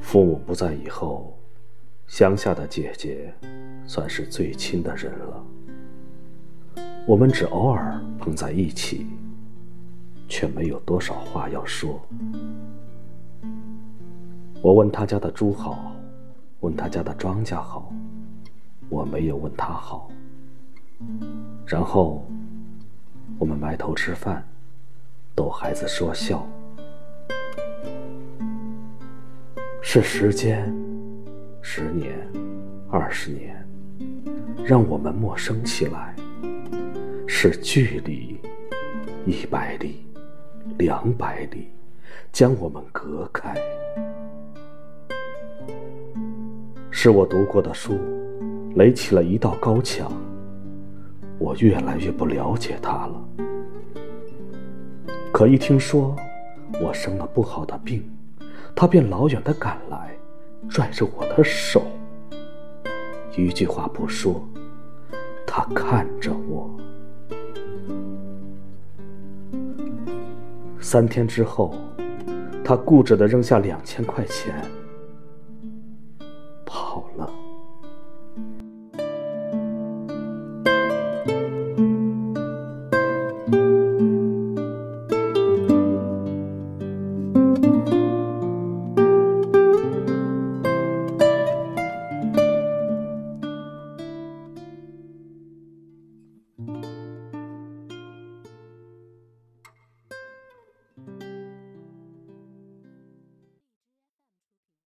父母不在以后，乡下的姐姐算是最亲的人了。我们只偶尔碰在一起，却没有多少话要说。我问他家的猪好，问他家的庄稼好，我没有问他好。然后我们埋头吃饭，逗孩子说笑。是时间，十年、二十年，让我们陌生起来；是距离，一百里、两百里，将我们隔开。是我读过的书，垒起了一道高墙，我越来越不了解他了。可一听说我生了不好的病，他便老远的赶来，拽着我的手，一句话不说，他看着我。三天之后，他固执的扔下两千块钱。